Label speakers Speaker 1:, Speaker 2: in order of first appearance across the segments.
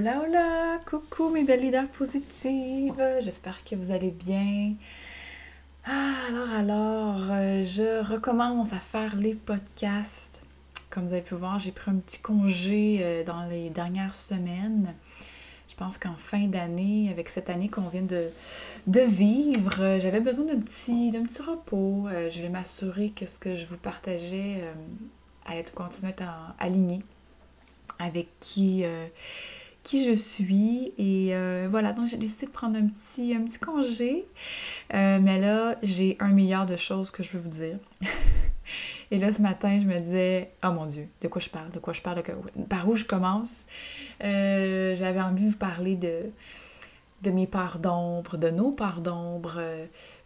Speaker 1: Hola, hola! Coucou mes belles leaders positives! J'espère que vous allez bien. Ah, alors, alors, euh, je recommence à faire les podcasts. Comme vous avez pu voir, j'ai pris un petit congé euh, dans les dernières semaines. Je pense qu'en fin d'année, avec cette année qu'on vient de, de vivre, euh, j'avais besoin d'un petit, petit repos. je vais m'assurer que ce que je vous partageais allait continuer à être aligné avec qui qui je suis. Et euh, voilà, donc j'ai décidé de prendre un petit, un petit congé. Euh, mais là, j'ai un milliard de choses que je veux vous dire. et là, ce matin, je me disais, oh mon Dieu, de quoi je parle, de quoi je parle, par où je commence. Euh, j'avais envie de vous parler de, de mes parts d'ombre, de nos parts d'ombre,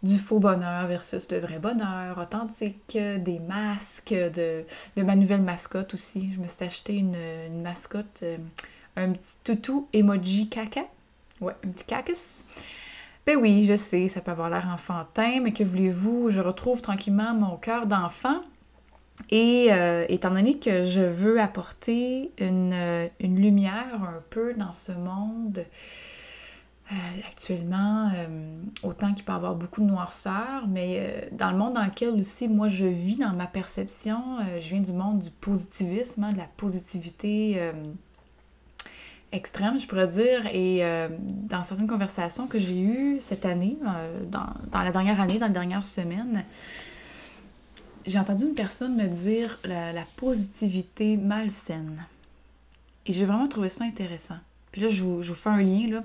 Speaker 1: du faux bonheur versus le vrai bonheur, authentique, des masques, de, de ma nouvelle mascotte aussi. Je me suis acheté une, une mascotte un petit toutou emoji caca. Ouais, un petit cacus. Ben oui, je sais, ça peut avoir l'air enfantin, mais que voulez-vous, je retrouve tranquillement mon cœur d'enfant. Et euh, étant donné que je veux apporter une, euh, lumière un peu dans ce monde euh, actuellement, autant qu'il peut y avoir beaucoup de noirceur, mais dans le monde dans lequel aussi moi je vis, dans ma perception, je viens du monde du positivisme, hein, de la positivité extrême, je pourrais dire. Et euh, dans certaines conversations que j'ai eues cette année, euh, dans, la dernière année, dans les dernières semaines, j'ai entendu une personne me dire la, positivité malsaine. Et j'ai vraiment trouvé ça intéressant. Puis là, je vous, je vous fais un lien, là.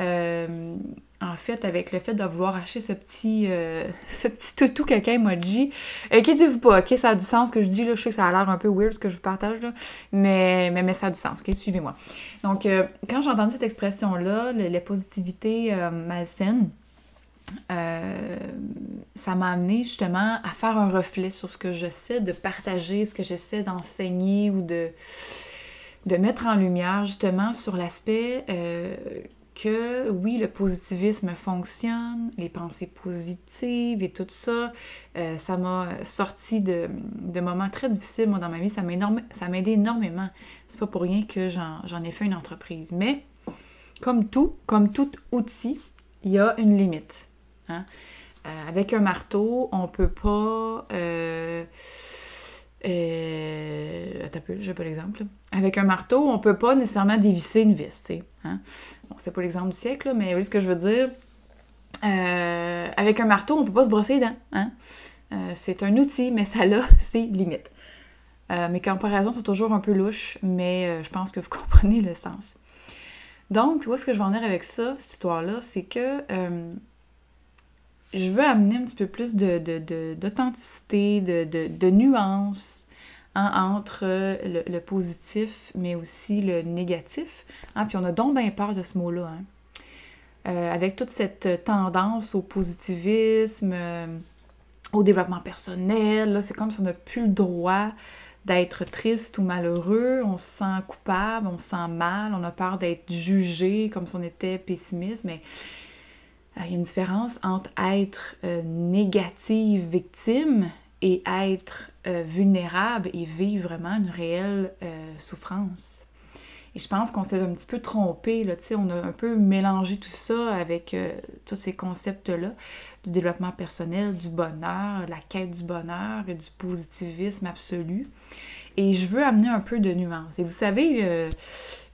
Speaker 1: Euh, en fait, avec le fait de vouloir acheter ce petit, euh, ce petit toutou caca emoji. Inquiétez-vous pas, ok? Ça a du sens que je dis, là. Je sais que ça a l'air un peu weird ce que je vous partage, là. Mais, mais, ça a du sens, ok? Suivez-moi. Donc, euh, quand j'ai entendu cette expression-là, la positivité euh, malsaine, ça m'a amené justement à faire un reflet sur ce que j'essaie de partager, ce que j'essaie d'enseigner ou de, de mettre en lumière justement sur l'aspect que oui, le positivisme fonctionne, les pensées positives et tout ça, euh, ça m'a sorti de, moments très difficiles, dans ma vie. Ça m'a aidé énormément. C'est pas pour rien que j'en ai fait une entreprise. Mais, comme tout, comme tout outil, il y a une limite. Hein. Euh, avec un marteau, on peut pas... Euh, euh, attends un peu, j'ai pas l'exemple. Avec un marteau, on peut pas nécessairement dévisser une vis, tu sais. Hein? Bon, c'est pas l'exemple du siècle, mais oui, ce que je veux dire, euh, avec un marteau, on peut pas se brosser les dents. Hein? Euh, c'est un outil, mais ça a ses limites. mes comparaisons sont toujours un peu louches, mais je pense que vous comprenez le sens. Donc, où est-ce que je vais en venir avec ça, cette histoire-là? C'est que je veux amener un petit peu plus d'authenticité, de, de, de, nuance hein, entre le, positif, mais aussi le négatif. Hein. Puis on a donc bien peur de ce mot-là. Hein. Euh, avec toute cette tendance au positivisme, euh, au développement personnel, c'est comme si on n'a plus le droit d'être triste ou malheureux, on se sent coupable, on se sent mal, on a peur d'être jugé comme si on était pessimiste, mais euh, il y a une différence entre être euh, négative, victime, et être euh, vulnérable et vivre vraiment une réelle souffrance. Et je pense qu'on s'est un petit peu trompé, là, on a un peu mélangé tout ça avec tous ces concepts-là du développement personnel, du bonheur, la quête du bonheur et du positivisme absolu. Et je veux amener un peu de nuance. Et vous savez, euh,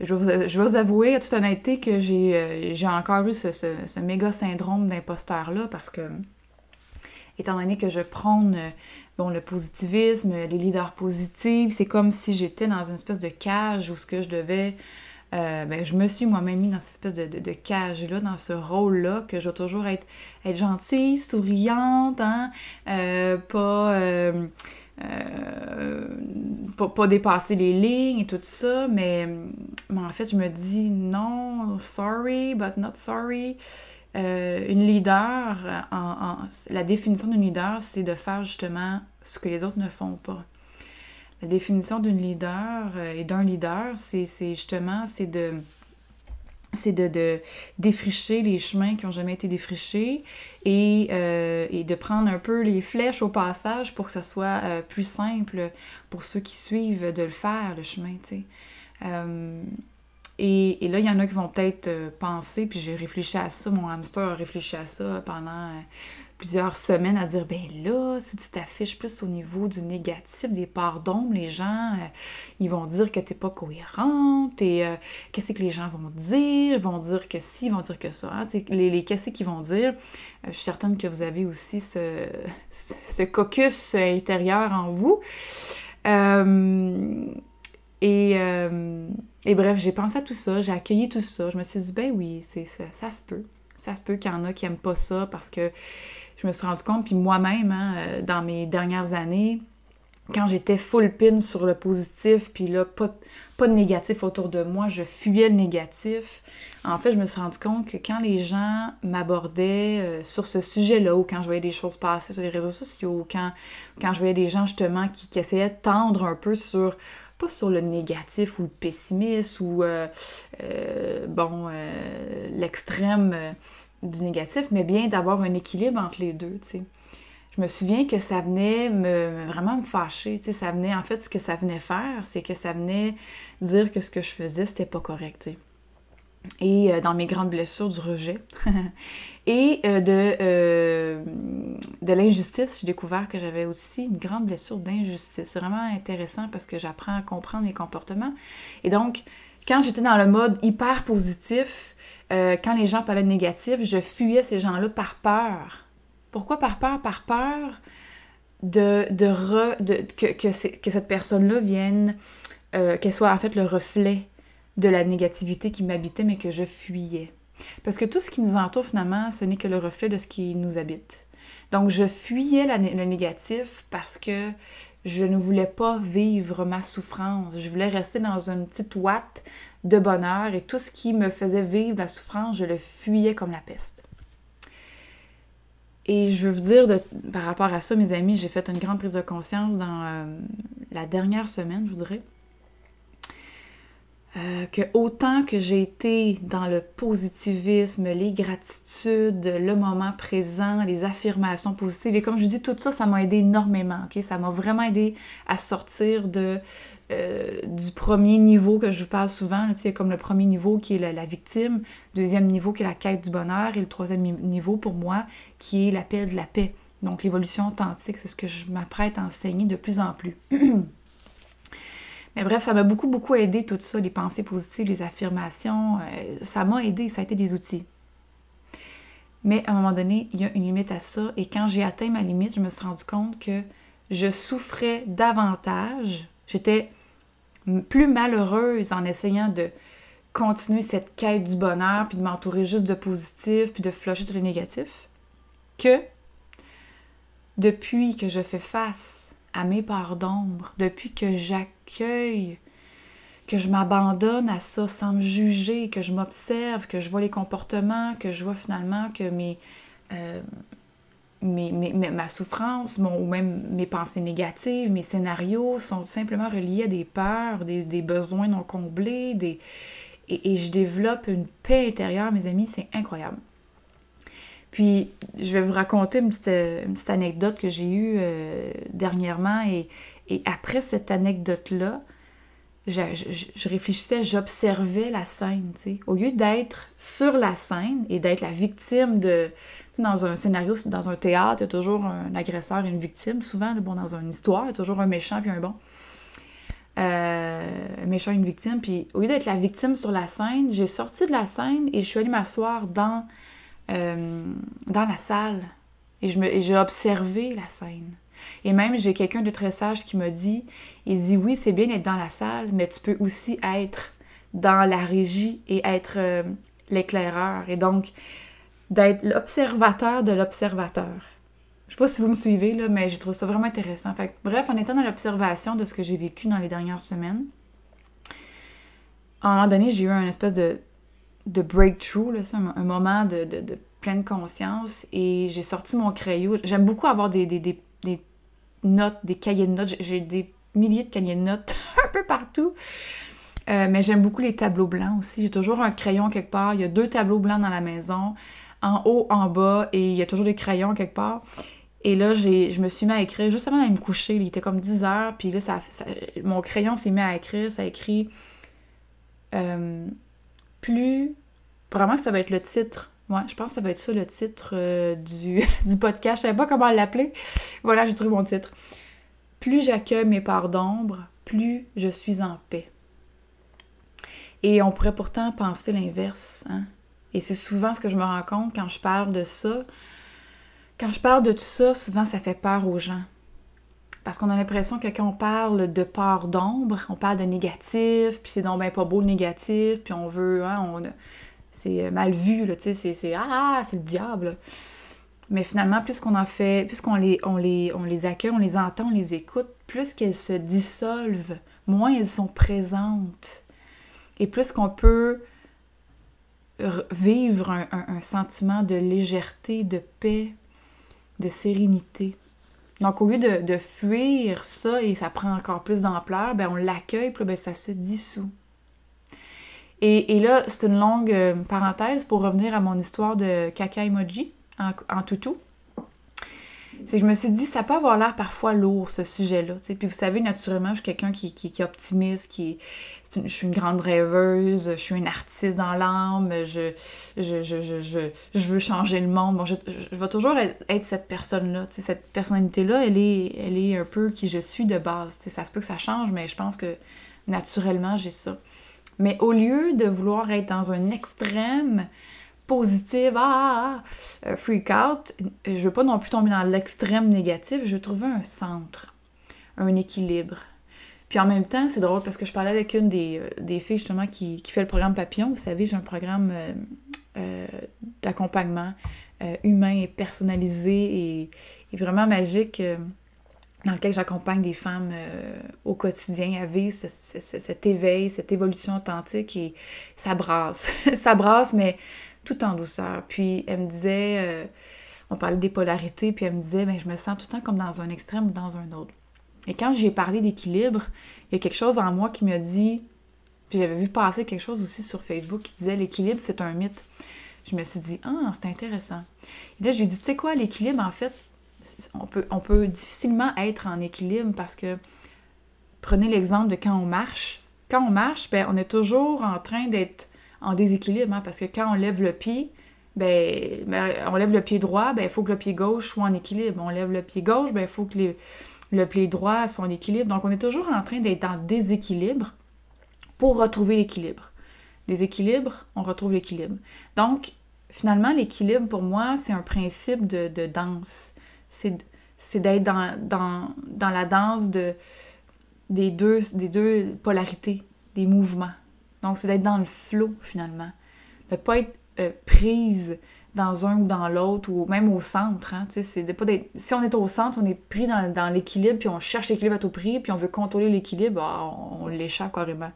Speaker 1: je, vais vous, avouer à toute honnêteté que j'ai euh, encore eu ce, méga syndrome d'imposteur-là parce que, étant donné que je prône euh, bon, le positivisme, les leaders positifs, c'est comme si j'étais dans une espèce de cage où ce que je devais ben, je me suis moi-même mis dans cette espèce de, cage-là, dans ce rôle-là, que je dois toujours être, être gentille, souriante, hein, pas, euh, pas, dépasser les lignes et tout ça, mais, en fait, je me dis non, sorry, but not sorry. Euh, une leader, en, la définition d'une leader, c'est de faire justement ce que les autres ne font pas. La définition d'une leader euh, et d'un leader, c'est justement, c'est de c'est de, défricher les chemins qui n'ont jamais été défrichés euh, et, de prendre un peu les flèches au passage pour que ce soit euh, plus simple pour ceux qui suivent de le faire, le chemin, tu sais. Euh, Et, là, il y en a qui vont peut-être euh, penser, puis j'ai réfléchi à ça, mon hamster a réfléchi à ça pendant euh, plusieurs semaines, à dire, ben là, si tu t'affiches plus au niveau du négatif, des pardons, les gens, euh, ils vont dire que t'es pas cohérente, et qu'est-ce que les gens vont dire, ils vont dire que si, ils vont dire que ça, hein, les, les qu'est-ce qu'ils vont dire? je suis certaine que vous avez aussi ce, ce, caucus intérieur en vous. Et et bref, j'ai pensé à tout ça, j'ai accueilli tout ça. Je me suis dit, ben oui, c'est ça, ça se peut. Ça se peut qu'il y en a qui n'aiment pas ça parce que je me suis rendu compte, puis moi-même, hein, euh, dans mes dernières années, quand j'étais full pin sur le positif, puis là, pas, pas de négatif autour de moi, je fuyais le négatif. En fait, je me suis rendu compte que quand les gens m'abordaient euh, sur ce sujet-là, ou quand je voyais des choses passer sur les réseaux sociaux, ou quand, quand je voyais des gens justement qui essayaient de tendre un peu sur pas sur le négatif ou le pessimisme ou, euh, euh, euh, l'extrême du négatif, mais bien d'avoir un équilibre entre les deux. Je me souviens que ça venait me, vraiment me fâcher, ça venait, en fait, ce que ça venait faire, c'est que ça venait dire que ce que je faisais, c'était pas correct, et euh, dans mes grandes blessures du rejet et euh, de, euh, de l'injustice. J'ai découvert que j'avais aussi une grande blessure d'injustice. C'est vraiment intéressant parce que j'apprends à comprendre mes comportements. Et donc, quand j'étais dans le mode hyper positif, quand les gens parlaient de négatif, je fuyais ces gens-là par peur. Pourquoi par peur? Par peur de, que, que, cette personne-là vienne, qu'elle soit en fait le reflet de la négativité qui m'habitait mais que je fuyais. Parce que tout ce qui nous entoure finalement, ce n'est que le reflet de ce qui nous habite. Donc je fuyais le négatif parce que je ne voulais pas vivre ma souffrance. Je voulais rester dans une petite ouate de bonheur et tout ce qui me faisait vivre la souffrance, je le fuyais comme la peste. Et je veux vous dire, par rapport à ça, mes amis, j'ai fait une grande prise de conscience dans euh, la dernière semaine, je voudrais. Euh, que autant que j'ai été dans le positivisme, les gratitudes, le moment présent, les affirmations positives, et comme je dis, tout ça, ça m'a aidé énormément, ok? Ça m'a vraiment aidé à sortir de, euh, du premier niveau que je vous parle souvent, là, comme le premier niveau qui est la, la, victime, deuxième niveau qui est la quête du bonheur, et le troisième niveau pour moi qui est l'appel de la paix. Donc l'évolution authentique, c'est ce que je m'apprête à enseigner de plus en plus. Mais bref, ça m'a beaucoup, beaucoup aidé tout ça, les pensées positives, les affirmations. Euh, ça m'a aidé, ça a été des outils. Mais à un moment donné, il y a une limite à ça. Et quand j'ai atteint ma limite, je me suis rendu compte que je souffrais davantage. J'étais plus malheureuse en essayant de continuer cette quête du bonheur, puis de m'entourer juste de positif, puis de flusher tous les négatifs, que depuis que je fais face à mes parts d'ombre, depuis que j'accueille, que je m'abandonne à ça sans me juger, que je m'observe, que je vois les comportements, que je vois finalement que mes, euh, ma souffrance, mon, ou même mes pensées négatives, mes scénarios sont simplement reliés à des peurs, des, besoins non comblés, des, et je développe une paix intérieure, mes amis, c'est incroyable. Puis, je vais vous raconter une petite, euh, anecdote que j'ai eue euh, dernièrement. Et, après cette anecdote-là, je, réfléchissais, j'observais la scène. Au lieu d'être sur la scène et d'être la victime de... Dans un scénario, dans un théâtre, il y a toujours un agresseur et une victime. Souvent, bon, dans une histoire, il y a toujours un méchant puis un bon. Euh, un méchant et une victime. Puis au lieu d'être la victime sur la scène, j'ai sorti de la scène et je suis allée m'asseoir dans euh, dans la salle et j'ai observé la scène. Et même, j'ai quelqu'un de très sage qui m'a dit, il dit, oui, c'est bien d'être dans la salle, mais tu peux aussi être dans la régie et être euh, l'éclaireur. Et donc, d'être l'observateur de l'observateur. Je sais pas si vous me suivez, là, mais je trouve ça vraiment intéressant. Fait bref, en étant dans l'observation de ce que j'ai vécu dans les dernières semaines, à un moment donné, j'ai eu un espèce de de breakthrough, là, un, moment de, pleine conscience. Et j'ai sorti mon crayon. J'aime beaucoup avoir des, des, notes, des cahiers de notes. J'ai des milliers de cahiers de notes un peu partout. Euh, mais j'aime beaucoup les tableaux blancs aussi. J'ai toujours un crayon quelque part. Il y a deux tableaux blancs dans la maison, en haut, en bas, et il y a toujours des crayons quelque part. Et là, je me suis mis à écrire juste avant d'aller me coucher. Il était comme 10 heures, puis là, ça, mon crayon s'est mis à écrire. Ça écrit euh, plus... Vraiment, ça va être le titre. Ouais, je pense que ça va être ça le titre euh, du, du podcast. Je savais pas comment l'appeler. Voilà, j'ai trouvé mon titre. Plus j'accueille mes parts d'ombre, plus je suis en paix. Et on pourrait pourtant penser l'inverse. Hein? Et c'est souvent ce que je me rends compte quand je parle de ça. Quand je parle de tout ça, souvent ça fait peur aux gens. Parce qu'on a l'impression que quand on parle de part d'ombre, on parle de négatif, puis c'est donc ben pas beau le négatif, puis on veut, hein, on, c'est mal vu, là, tu sais, c'est, ah, c'est le diable. Mais finalement, plus qu'on en fait, plus qu'on les, on les, on les accueille, on les entend, on les écoute, plus qu'elles se dissolvent, moins elles sont présentes. Et plus qu'on peut vivre un, sentiment de légèreté, de paix, de sérénité. Donc, au lieu de, fuir ça et ça prend encore plus d'ampleur, ben on l'accueille, puis ben, ça se dissout. Et, là, c'est une longue euh, parenthèse pour revenir à mon histoire de caca emoji en, en toutou c'est que je me suis dit, ça peut avoir l'air parfois lourd, ce sujet-là. Puis vous savez, naturellement, je suis quelqu'un qui, qui, est optimiste, qui je suis une grande rêveuse, je suis une artiste dans l'âme, je je, je, je, je, veux changer le monde. Bon, je, vais toujours être, cette personne-là. Cette personnalité-là, elle est, elle est un peu qui je suis de base. ça se peut que ça change, mais je pense que naturellement, j'ai ça. Mais au lieu de vouloir être dans un extrême, positive, ah, ah, ah euh, freak out. Je veux pas non plus tomber dans l'extrême négatif, je veux trouver un centre, un équilibre. Puis en même temps, c'est drôle parce que je parlais avec une des, euh, filles justement qui, fait le programme Papillon. Vous savez, j'ai un programme euh, d'accompagnement humain et personnalisé et, vraiment magique dans lequel j'accompagne des femmes au quotidien à vivre cet éveil, cette évolution authentique et ça brasse. ça brasse, mais tout en douceur. Puis elle me disait, euh, on parlait des polarités, puis elle me disait, ben, je me sens tout le temps comme dans un extrême ou dans un autre. Et quand j'ai parlé d'équilibre, il y a quelque chose en moi qui m'a dit, j'avais vu passer quelque chose aussi sur Facebook qui disait l'équilibre, c'est un mythe. Je me suis dit, ah, c'est intéressant. Et là, je lui ai dit, tu sais quoi, l'équilibre, en fait, on peut, on peut difficilement être en équilibre parce que, prenez l'exemple de quand on marche. Quand on marche, ben, on est toujours en train d'être en déséquilibre, hein, parce que quand on lève le pied, ben, ben, on lève le pied droit, ben, il faut que le pied gauche soit en équilibre. On lève le pied gauche, ben, il faut que le pied droit soit en équilibre. Donc, on est toujours en train d'être en déséquilibre pour retrouver l'équilibre. Déséquilibre, on retrouve l'équilibre. Donc, finalement, l'équilibre, pour moi, c'est un principe de, danse. C'est d'être dans, dans, la danse de, des, deux, des deux polarités, des mouvements. Donc, c'est d'être dans le flot, finalement. De ne pas être euh, prise dans un ou dans l'autre, ou même au centre. Hein, c'est pas Si on est au centre, on est pris dans, l'équilibre, puis on cherche l'équilibre à tout prix, puis on veut contrôler l'équilibre, ah, on, l'échappe carrément.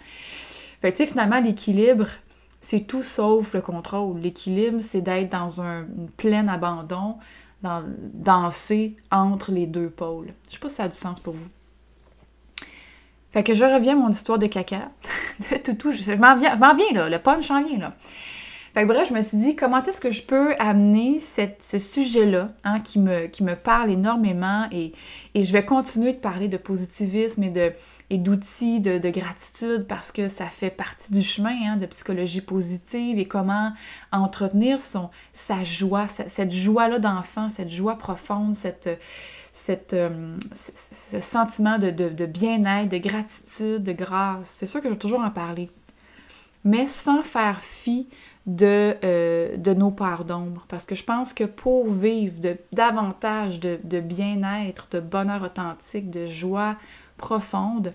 Speaker 1: Fait tu sais, finalement, l'équilibre, c'est tout sauf le contrôle. L'équilibre, c'est d'être dans un plein abandon, dans, danser entre les deux pôles. Je sais pas si ça a du sens pour vous. Fait que je reviens à mon histoire de caca, de toutou. Je, je m'en viens, là, le punch en vient là. Fait que bref, je me suis dit, comment est-ce que je peux amener ce sujet-là, hein, qui, me, qui me parle énormément, et, et, je vais continuer de parler de positivisme et de et d'outils de, de, gratitude parce que ça fait partie du chemin hein, de psychologie positive et comment entretenir son, sa joie, cette joie-là d'enfant, cette joie profonde, cette, cette, euh, ce sentiment de, de, bien-être, de gratitude, de grâce. C'est sûr que je vais toujours en parler. Mais sans faire fi de, euh, de nos parts d'ombre. Parce que je pense que pour vivre de, davantage de, de bien-être, de bonheur authentique, de joie profonde,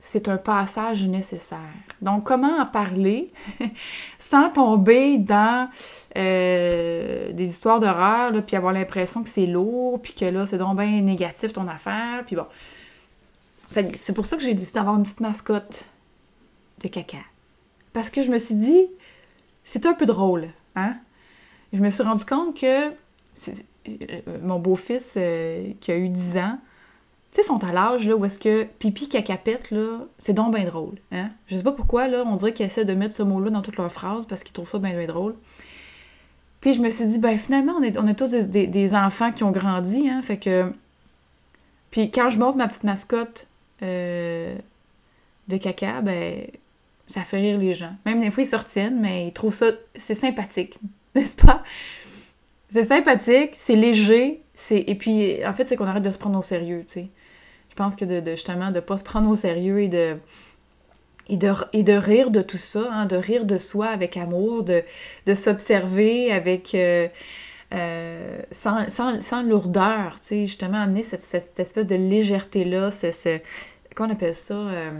Speaker 1: c'est un passage nécessaire. Donc, comment en parler sans tomber dans euh, des histoires d'horreur, puis avoir l'impression que c'est lourd, puis que là, c'est donc bien négatif ton affaire, puis bon. c'est pour ça que j'ai décidé d'avoir une petite mascotte de caca. Parce que je me suis dit, c'est un peu drôle, hein? Je me suis rendu compte que euh, mon beau-fils, euh, qui a eu 10 ans, tu sais, sont à l'âge là, où est-ce que pipi cacapette, là, c'est donc bien drôle. Hein? Je sais pas pourquoi, là, on dirait qu'ils essaient de mettre ce mot-là dans toutes leurs phrases parce qu'ils trouvent ça bien, drôle. Puis je me suis dit, ben finalement, on est, tous des, enfants qui ont grandi, hein, fait que... Puis quand je montre ma petite mascotte euh, de caca, ben Ça fait rire les gens. Même des fois, ils se retiennent, mais ils trouvent ça... C'est sympathique, n'est-ce pas? C'est sympathique, c'est léger, c'est... Et puis, en fait, c'est qu'on arrête de se prendre au sérieux, tu sais. Je pense que de, justement, de pas se prendre au sérieux et de... Et de, et de rire de tout ça, hein, de rire de soi avec amour, de, de s'observer avec... Euh, euh, sans, sans, sans, lourdeur, tu sais, justement, amener cette, cette, espèce de légèreté-là, c'est, comment on appelle ça, euh,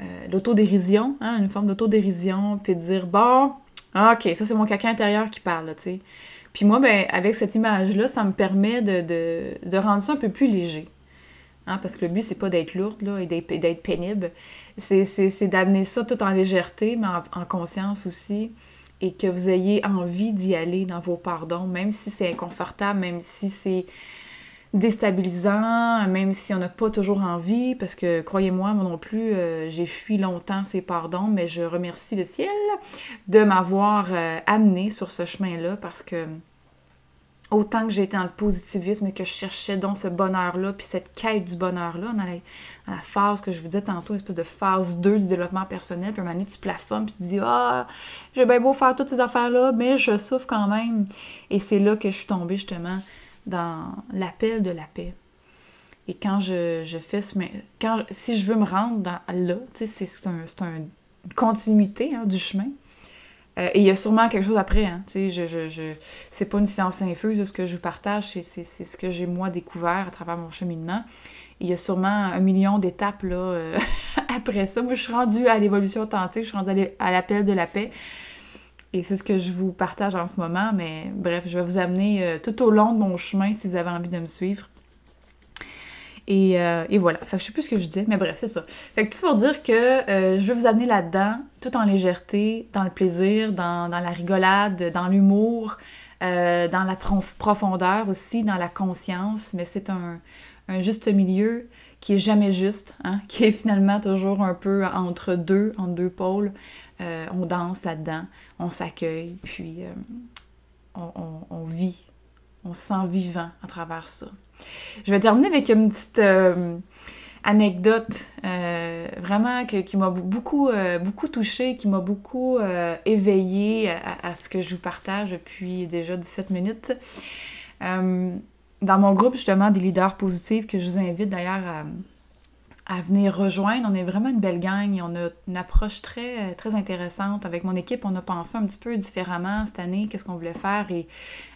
Speaker 1: euh, l'autodérision, hein, une forme d'autodérision, puis de dire, bon, ok, ça c'est mon caca intérieur qui parle, tu sais. Puis moi, ben, avec cette image-là, ça me permet de, de, de, rendre ça un peu plus léger. Hein, parce que le but, c'est pas d'être lourde là, et d'être pénible. C'est d'amener ça tout en légèreté, mais en, en conscience aussi et que vous ayez envie d'y aller dans vos pardons, même si c'est inconfortable, même si c'est déstabilisant, même si on n'a pas toujours envie, parce que croyez-moi, moi non plus, euh, j'ai fui longtemps ces pardons, mais je remercie le ciel de m'avoir euh, amené sur ce chemin-là, parce que autant que j'étais dans le positivisme et que je cherchais donc ce bonheur-là, puis cette quête du bonheur-là, dans, la, phase que je vous disais tantôt, une espèce de phase 2 du développement personnel, puis à un moment donné, tu plafonnes, puis tu dis « Ah, j'ai bien beau faire toutes ces affaires-là, mais je souffre quand même. » Et c'est là que je suis tombée, justement, dans l'appel de la paix. Et quand je, fais ce... Quand, si je veux me rendre dans, là, c'est un, une continuité hein, du chemin, euh, et il y a sûrement quelque chose après, hein. C'est pas une science infuse, ce que je vous partage, c'est, ce que j'ai moi découvert à travers mon cheminement. il y a sûrement un million d'étapes, euh, après ça. Moi, je suis rendue à l'évolution authentique, je suis rendue à l'appel de la paix. Et c'est ce que je vous partage en ce moment, mais bref, je vais vous amener euh, tout au long de mon chemin si vous avez envie de me suivre. Euh, et, voilà. Fait que je sais plus ce que je dis, mais bref, c'est ça. Fait tout pour dire que euh, je vais vous amener là-dedans, tout en légèreté, dans le plaisir, dans, la rigolade, dans l'humour, euh, dans la profondeur aussi, dans la conscience, mais c'est un, juste milieu qui est jamais juste, hein, qui est finalement toujours un peu entre deux, entre deux pôles. on danse là-dedans, on s'accueille, puis on vit, on se sent vivant à travers ça. Je vais terminer avec une petite euh, anecdote euh, vraiment qui m'a beaucoup, euh, beaucoup touchée, qui m'a beaucoup éveillée à, ce que je vous partage depuis déjà 17 minutes. dans mon groupe, justement, des leaders positifs, que je vous invite d'ailleurs à à venir rejoindre. On est vraiment une belle gang et on a une approche très, très intéressante. Avec mon équipe, on a pensé un petit peu différemment cette année, qu'est-ce qu'on voulait faire. Et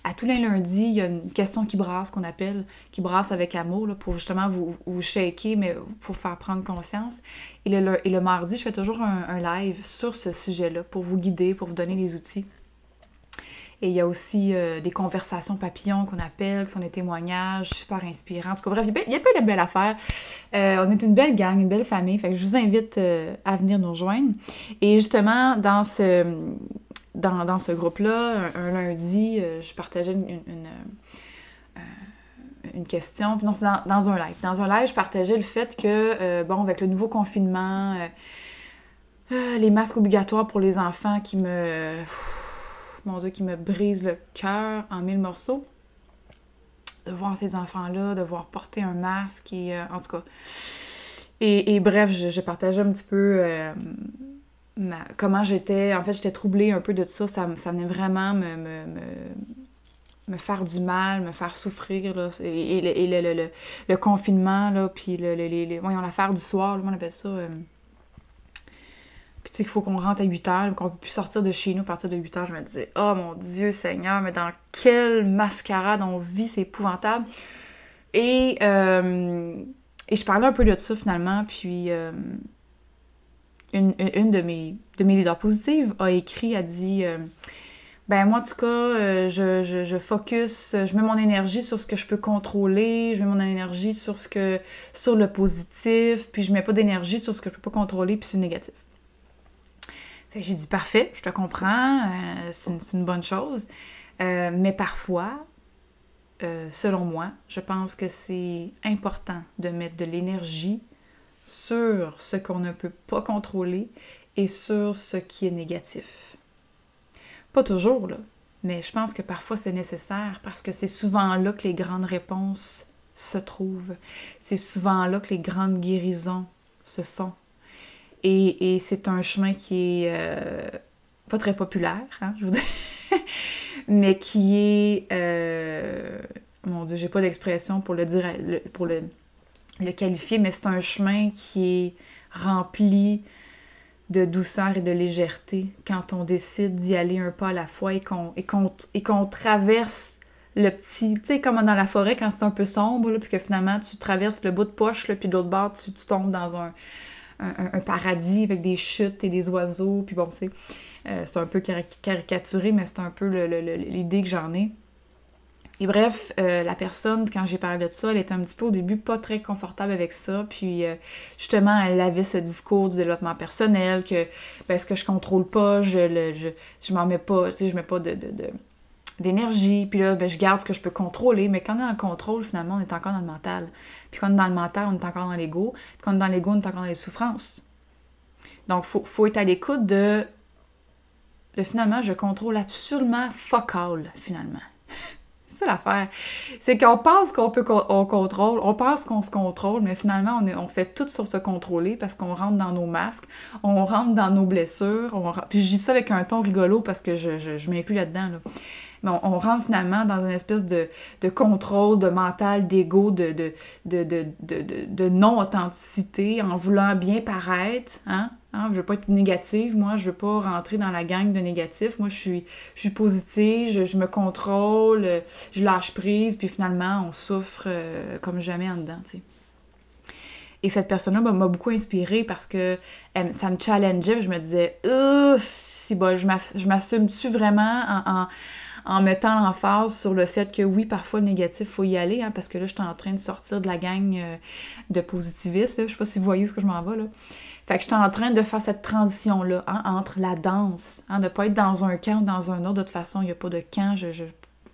Speaker 1: à tous les lundis, il y a une question qui brasse, qu'on appelle, qui brasse avec amour, là, pour justement vous, vous shaker, mais pour faire prendre conscience. Et le, mardi, je fais toujours un live sur ce sujet-là pour vous guider, pour vous donner les outils. Et il y a aussi euh, des conversations papillons qu'on appelle, qui sont des témoignages super inspirants. En tout cas, bref, il y a plein de belles affaires. Euh, on est une belle gang, une belle famille. Fait que je vous invite euh, à venir nous rejoindre. Et justement, dans ce, dans, ce groupe-là, un, lundi, je partageais une, une, question. Puis non, c'est dans, dans, un live. Dans un live, je partageais le fait que, bon, avec le nouveau confinement, les masques obligatoires pour les enfants qui me mon Dieu, qui me brise le cœur en mille morceaux. De voir ces enfants-là, de voir porter un masque et euh, en tout cas. Et, bref, je, je, partageais un petit peu euh, comment j'étais. En fait, j'étais troublée un peu de tout ça. Ça, ça venait vraiment me, me, me, faire du mal, me faire souffrir. Là. Et, le, le, le, confinement, là, puis le, l'affaire du soir, on appelle ça. Euh, puis tu sais qu'il faut qu'on rentre à 8 heures, qu'on peut plus sortir de chez nous à partir de 8 heures. Je me disais, oh mon Dieu Seigneur, mais dans quelle mascarade on vit, c'est épouvantable. Et, euh, et je parlais un peu de ça finalement, puis euh, une, une, de, mes, de mes leaders positives a écrit, a dit euh, Ben moi en tout cas, je, je, je, focus, je mets mon énergie sur ce que je peux contrôler, je mets mon énergie sur ce que sur le positif, puis je mets pas d'énergie sur ce que je peux pas contrôler, puis sur le j'ai dit parfait, je te comprends, euh, c'est une, bonne chose. Euh, mais parfois, euh, selon moi, je pense que c'est important de mettre de l'énergie sur ce qu'on ne peut pas contrôler et sur ce qui est négatif. Pas toujours, mais je pense que parfois c'est nécessaire parce que c'est souvent là que les grandes réponses se trouvent. C'est souvent là que les grandes guérisons se font. Et, c'est un chemin qui est euh, pas très populaire, hein, je vous mais qui est... Euh, mon Dieu, j'ai pas d'expression pour le dire, pour le, qualifier, mais c'est un chemin qui est rempli de douceur et de légèreté. Quand on décide d'y aller un pas à la fois et qu'on et qu'on traverse le petit, tu sais, comme dans la forêt quand c'est un peu sombre, puis que finalement tu traverses le bout de poche, là, puis de bord, tu, tombes dans un, un, paradis avec des chutes et des oiseaux, puis bon, c'est euh, c'est un peu caricaturé, mais c'est un peu l'idée que j'en ai. Et bref, euh, la personne, quand j'ai parlé de ça, elle était un petit peu au début pas très confortable avec ça. Puis euh, justement, elle avait ce discours du développement personnel que ben, ce que je contrôle pas, je le je, je m'en mets pas, tu sais, je mets pas de, d'énergie, puis là, ben, je garde ce que je peux contrôler, mais quand on est dans le contrôle, finalement, on est encore dans le mental. Puis quand on est dans le mental, on est encore dans l'ego, puis quand on est dans l'ego, on est encore dans les souffrances. Donc, il faut, faut, être à l'écoute de, de, finalement, je contrôle absolument fuck all, finalement. C'est l'affaire. C'est qu'on pense qu'on peut on contrôle, on pense qu'on se contrôle, mais finalement, on, est, on fait tout sur se contrôler parce qu'on rentre dans nos masques, on rentre dans nos blessures. On, puis je dis ça avec un ton rigolo parce que je, je, je m'inclus là-dedans. Là mais on, rentre finalement dans une espèce de, contrôle, de mental, d'ego, de, non-authenticité en voulant bien paraître. Hein? Hein? Je veux pas être négative, moi, je veux pas rentrer dans la gang de négatifs. Moi, je suis, je positive, je, me contrôle, je lâche prise, puis finalement, on souffre euh, comme jamais en dedans, Et cette personne-là m'a beaucoup inspirée parce que ça me challengeait. Je me disais, si bon, je m'assume-tu vraiment en, en mettant l'emphase sur le fait que oui, parfois le négatif, faut y aller, hein, parce que là, je suis en train de sortir de la gang euh, de positivistes. Je sais pas si vous voyez ce que je m'en vais. Là. Fait que je suis en train de faire cette transition-là hein, entre la danse, hein, de ne pas être dans un camp ou dans un autre. De toute façon, il n'y a pas de camp. Je ne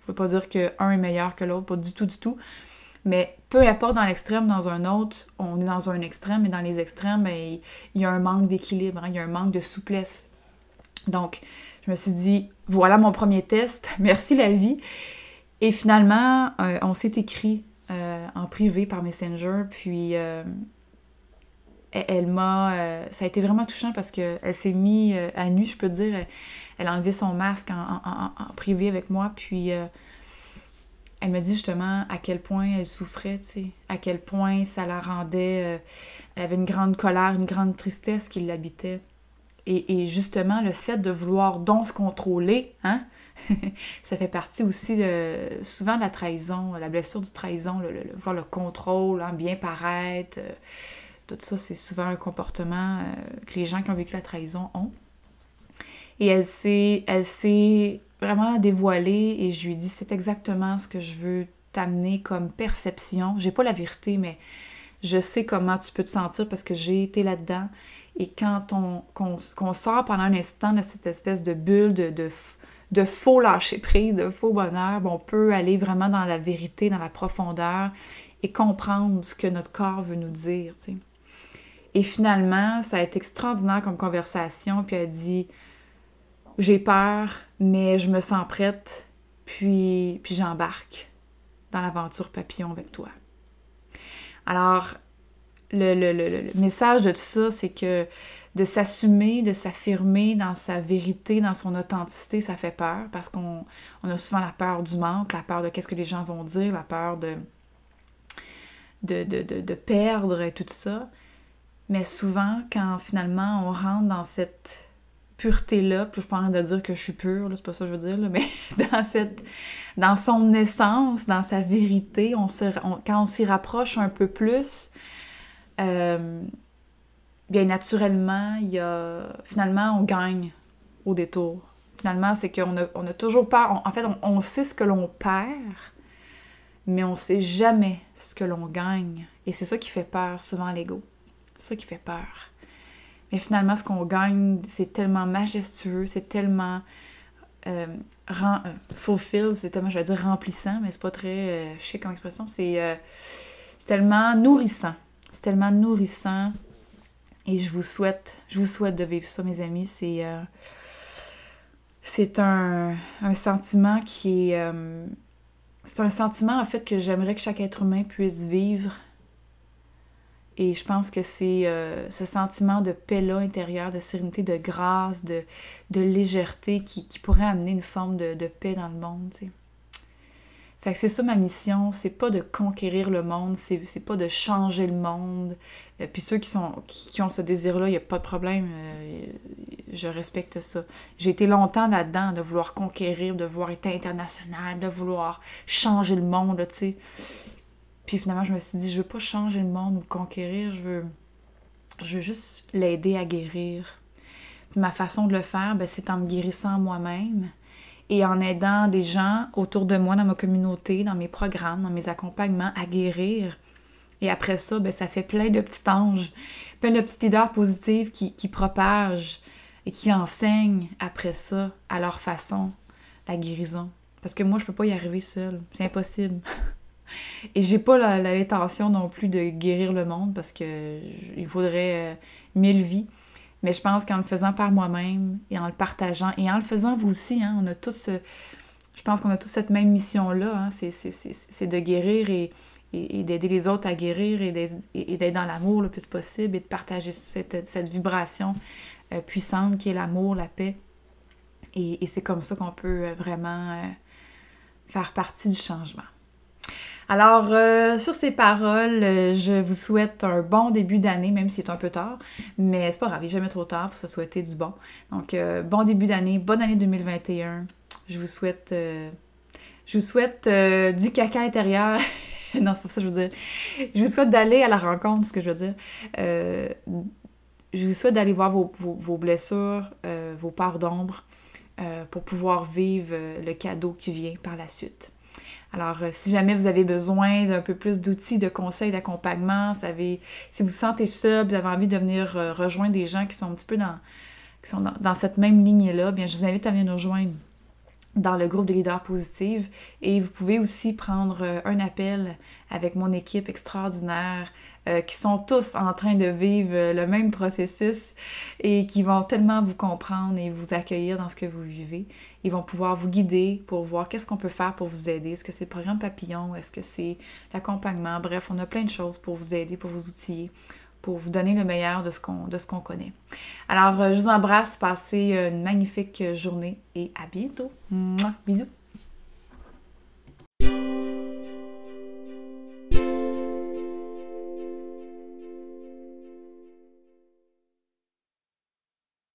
Speaker 1: veux pas dire qu'un est meilleur que l'autre, pas du tout, du tout. Mais peu importe dans l'extrême, dans un autre, on est dans un extrême, et dans les extrêmes, ben, il y a un manque d'équilibre, il y a un manque de souplesse. Donc, je me suis dit, voilà mon premier test, merci la vie. Et finalement, euh, on s'est écrit euh, en privé par Messenger, puis euh, elle, m'a... ça a été vraiment touchant parce qu'elle s'est mise à nu, je peux dire. Elle, a enlevé son masque en, privé avec moi, puis elle m'a dit justement à quel point elle souffrait, tu sais, à quel point ça la rendait... elle avait une grande colère, une grande tristesse qui l'habitait. Et, justement, le fait de vouloir donc se contrôler, hein, ça fait partie aussi souvent de la trahison, la blessure du trahison, le, voir le contrôle, hein, bien paraître. Euh, tout ça, c'est souvent un comportement euh, que les gens qui ont vécu la trahison ont. Et elle s'est, elle s'est vraiment dévoilée et je lui ai dit c'est exactement ce que je veux t'amener comme perception. J'ai pas la vérité, mais je sais comment tu peux te sentir parce que j'ai été là-dedans. Et quand on, sort pendant un instant de cette espèce de bulle de, faux lâcher prise, de faux bonheur, on peut aller vraiment dans la vérité, dans la profondeur et comprendre ce que notre corps veut nous dire. Et finalement, ça a été extraordinaire comme conversation. Puis elle dit J'ai peur, mais je me sens prête, puis, puis j'embarque dans l'aventure papillon avec toi. Alors, le, message de tout ça, c'est que de s'assumer, de s'affirmer dans sa vérité, dans son authenticité, ça fait peur parce qu'on a souvent la peur du manque, la peur de qu'est-ce que les gens vont dire, la peur de, de, de, perdre et tout ça. Mais souvent, quand finalement on rentre dans cette pureté-là, puis je parle de dire que je suis pure, c'est pas ça que je veux dire, mais dans cette dans son essence, dans sa vérité, on se, quand on s'y rapproche un peu plus, euh, bien naturellement, il y a, finalement, on gagne au détour. Finalement, c'est qu'on a, on a toujours peur. en fait, on, sait ce que l'on perd, mais on sait jamais ce que l'on gagne. Et c'est ça qui fait peur, souvent, l'ego. C'est ça qui fait peur. Mais finalement, ce qu'on gagne, c'est tellement majestueux, c'est tellement euh, euh, c'est tellement, je vais dire remplissant, mais c'est pas très euh, chic comme expression, c'est tellement nourrissant. C'est tellement nourrissant. Et je vous souhaite, je vous souhaite de vivre ça, mes amis. C'est euh, c'est un, sentiment qui est. Euh, c'est un sentiment, en fait, que j'aimerais que chaque être humain puisse vivre Et je pense que c'est euh, ce sentiment de paix-là intérieur, de sérénité, de grâce, de, de légèreté qui, pourrait amener une forme de, paix dans le monde. C'est ça ma mission, c'est pas de conquérir le monde, c'est, c'est pas de changer le monde. Euh, puis ceux qui, sont, qui, ont ce désir-là, il n'y a pas de problème, euh, je respecte ça. J'ai été longtemps là-dedans de vouloir conquérir, de vouloir être international, de vouloir changer le monde, tu sais. Puis finalement, je me suis dit, je veux pas changer le monde ou conquérir, je veux, je veux juste l'aider à guérir. Puis ma façon de le faire, ben, c'est en me guérissant moi-même et en aidant des gens autour de moi, dans ma communauté, dans mes programmes, dans mes accompagnements, à guérir. Et après ça, ben, ça fait plein de petits anges, plein de petits leaders positifs qui, qui propagent et qui enseignent après ça, à leur façon, la guérison. Parce que moi, je peux pas y arriver seule. C'est impossible. Et j'ai pas l'intention non plus de guérir le monde parce que il faudrait euh, mille vies. Mais je pense qu'en le faisant par moi-même et en le partageant et en le faisant vous aussi, hein, on a tous, euh, je pense qu'on a tous cette même mission-là, hein, c'est de guérir et, et, d'aider les autres à guérir et d'être dans l'amour le plus possible et de partager cette, cette vibration euh, puissante qui est l'amour, la paix. Et, et c'est comme ça qu'on peut vraiment faire partie du changement. Alors, euh, sur ces paroles, euh, je vous souhaite un bon début d'année, même si c'est un peu tard, mais c'est pas grave, jamais trop tard pour se souhaiter du bon. Donc, euh, bon début d'année, bonne année 2021. Je vous souhaite, je souhaite du caca intérieur. non, c'est pas ça que je veux dire. Je vous souhaite d'aller à la rencontre, ce que je veux dire. je vous souhaite d'aller voir vos, vos blessures, vos parts d'ombre, pour pouvoir vivre le cadeau qui vient par la suite. Alors, euh, si jamais vous avez besoin d'un peu plus d'outils, de conseils, d'accompagnement, si vous sentez seul, vous avez envie de venir euh, rejoindre des gens qui sont un petit peu dans, qui sont dans, cette même ligne-là, bien, je vous invite à venir nous rejoindre dans le groupe de leaders positifs et vous pouvez aussi prendre euh, un appel avec mon équipe extraordinaire euh, qui sont tous en train de vivre euh, le même processus et qui vont tellement vous comprendre et vous accueillir dans ce que vous vivez. Ils vont pouvoir vous guider pour voir qu'est-ce qu'on peut faire pour vous aider. Est-ce que c'est le programme papillon? Est-ce que c'est l'accompagnement? Bref, on a plein de choses pour vous aider, pour vous outiller pour vous donner le meilleur de ce qu'on, qu'on connaît. Alors, euh, je vous embrasse, passez une magnifique journée et à bientôt. Bisous!